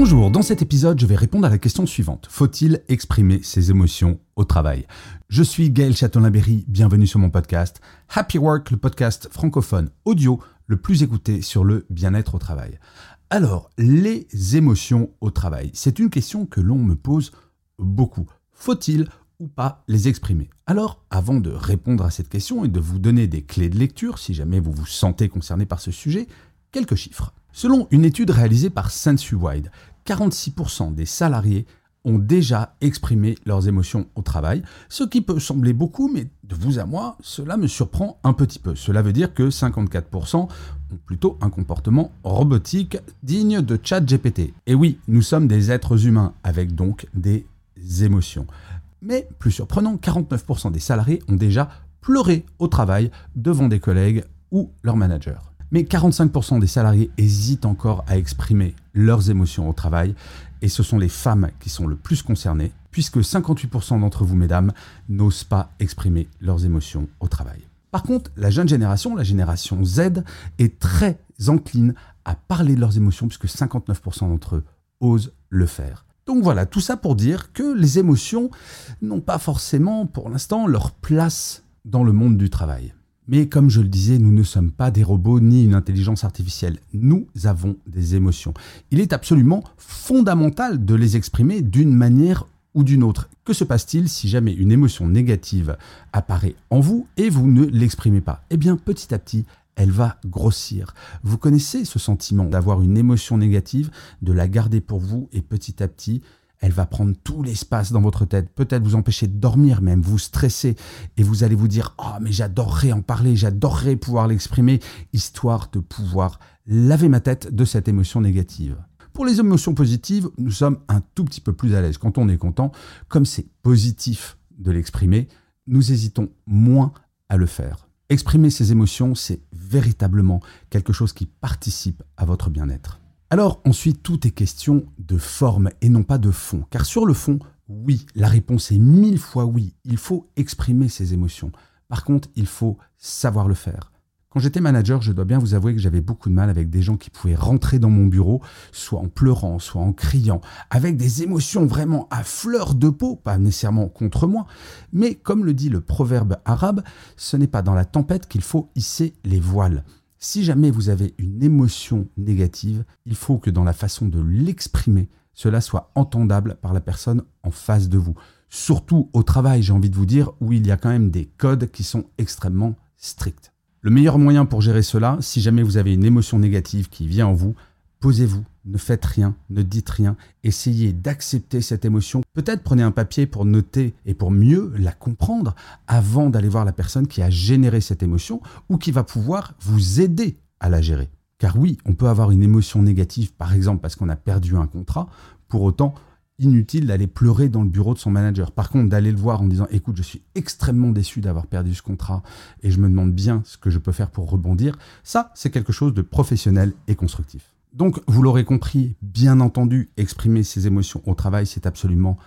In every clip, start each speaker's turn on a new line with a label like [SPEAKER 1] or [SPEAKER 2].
[SPEAKER 1] Bonjour, dans cet épisode, je vais répondre à la question suivante. Faut-il exprimer ses émotions au travail? Je suis Gaël Châtelain-Berry, bienvenue sur mon podcast Happy Work, le podcast francophone audio le plus écouté sur le bien-être au travail. Alors, les émotions au travail, c'est une question que l'on me pose beaucoup. Faut-il ou pas les exprimer? Alors, avant de répondre à cette question et de vous donner des clés de lecture, si jamais vous vous sentez concerné par ce sujet, quelques chiffres. Selon une étude réalisée par SensuWide, 46% des salariés ont déjà exprimé leurs émotions au travail, ce qui peut sembler beaucoup, mais de vous à moi, cela me surprend un petit peu. Cela veut dire que 54% ont plutôt un comportement robotique digne de ChatGPT. Et oui, nous sommes des êtres humains avec donc des émotions. Mais plus surprenant, 49% des salariés ont déjà pleuré au travail devant des collègues ou leur manager. Mais 45% des salariés hésitent encore à exprimer leurs émotions au travail et ce sont les femmes qui sont le plus concernées, puisque 58% d'entre vous, mesdames, n'osent pas exprimer leurs émotions au travail. Par contre, la jeune génération, la génération Z, est très encline à parler de leurs émotions, puisque 59% d'entre eux osent le faire. Donc voilà, tout ça pour dire que les émotions n'ont pas forcément, pour l'instant, leur place dans le monde du travail. Mais comme je le disais, nous ne sommes pas des robots ni une intelligence artificielle. Nous avons des émotions. Il est absolument fondamental de les exprimer d'une manière ou d'une autre. Que se passe-t-il si jamais une émotion négative apparaît en vous et vous ne l'exprimez pas? Eh bien, petit à petit, elle va grossir. Vous connaissez ce sentiment d'avoir une émotion négative, de la garder pour vous et petit à petit, elle va prendre tout l'espace dans votre tête, peut-être vous empêcher de dormir, même vous stresser, et vous allez vous dire Oh, mais j'adorerais en parler, j'adorerais pouvoir l'exprimer, histoire de pouvoir laver ma tête de cette émotion négative. Pour les émotions positives, nous sommes un tout petit peu plus à l'aise. Quand on est content, comme c'est positif de l'exprimer, nous hésitons moins à le faire. Exprimer ses émotions, c'est véritablement quelque chose qui participe à votre bien-être. Alors ensuite, tout est question de forme et non pas de fond. Car sur le fond, oui, la réponse est mille fois oui. Il faut exprimer ses émotions. Par contre, il faut savoir le faire. Quand j'étais manager, je dois bien vous avouer que j'avais beaucoup de mal avec des gens qui pouvaient rentrer dans mon bureau, soit en pleurant, soit en criant, avec des émotions vraiment à fleur de peau, pas nécessairement contre moi, mais comme le dit le proverbe arabe, ce n'est pas dans la tempête qu'il faut hisser les voiles. Si jamais vous avez une émotion négative, il faut que dans la façon de l'exprimer, cela soit entendable par la personne en face de vous. Surtout au travail, j'ai envie de vous dire, où il y a quand même des codes qui sont extrêmement stricts. Le meilleur moyen pour gérer cela, si jamais vous avez une émotion négative qui vient en vous, posez-vous, ne faites rien, ne dites rien, essayez d'accepter cette émotion. Peut-être prenez un papier pour noter et pour mieux la comprendre avant d'aller voir la personne qui a généré cette émotion ou qui va pouvoir vous aider à la gérer. Car oui, on peut avoir une émotion négative, par exemple parce qu'on a perdu un contrat, pour autant, inutile d'aller pleurer dans le bureau de son manager. Par contre, d'aller le voir en disant écoute, je suis extrêmement déçu d'avoir perdu ce contrat et je me demande bien ce que je peux faire pour rebondir, ça, c'est quelque chose de professionnel et constructif. Donc, vous l'aurez compris, bien entendu, exprimer ses émotions au travail, c'est absolument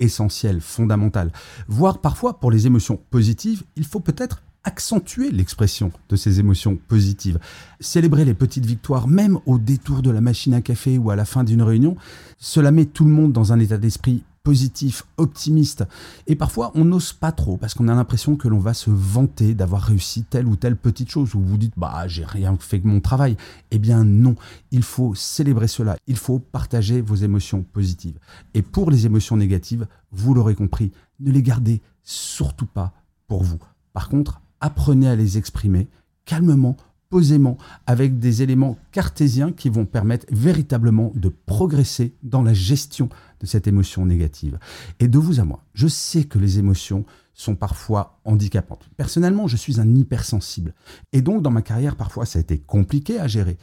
[SPEAKER 1] essentiel, fondamental. Voire parfois, pour les émotions positives, il faut peut-être accentuer l'expression de ces émotions positives. Célébrer les petites victoires, même au détour de la machine à café ou à la fin d'une réunion, cela met tout le monde dans un état d'esprit positif, optimiste. Et parfois, on n'ose pas trop parce qu'on a l'impression que l'on va se vanter d'avoir réussi telle ou telle petite chose où vous dites bah j'ai rien fait que mon travail. Eh bien non, il faut célébrer cela. Il faut partager vos émotions positives. Et pour les émotions négatives, vous l'aurez compris, ne les gardez surtout pas pour vous. Par contre, apprenez à les exprimer calmement, posément, avec des éléments cartésiens qui vont permettre véritablement de progresser dans la gestion de cette émotion négative. Et de vous à moi, je sais que les émotions sont parfois handicapantes. Personnellement, je suis un hypersensible. Et donc, dans ma carrière, parfois, ça a été compliqué à gérer.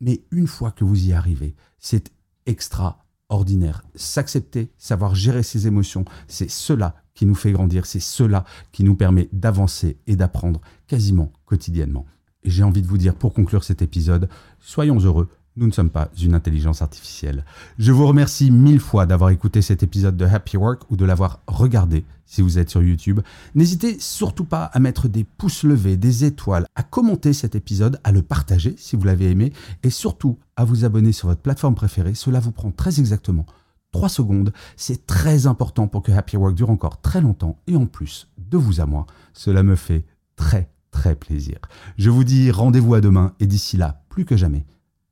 [SPEAKER 1] Mais une fois que vous y arrivez, c'est extraordinaire. S'accepter, savoir gérer ses émotions, c'est cela qui nous fait grandir, c'est cela qui nous permet d'avancer et d'apprendre quasiment quotidiennement. Et j'ai envie de vous dire, pour conclure cet épisode, soyons heureux, nous ne sommes pas une intelligence artificielle. Je vous remercie mille fois d'avoir écouté cet épisode de Happy Work ou de l'avoir regardé si vous êtes sur YouTube. N'hésitez surtout pas à mettre des pouces levés, des étoiles, à commenter cet épisode, à le partager si vous l'avez aimé et surtout à vous abonner sur votre plateforme préférée. Cela vous prend très exactement 3 secondes. C'est très important pour que Happy Work dure encore très longtemps et en plus, de vous à moi, cela me fait très très plaisir. Je vous dis rendez-vous à demain et d'ici là, plus que jamais,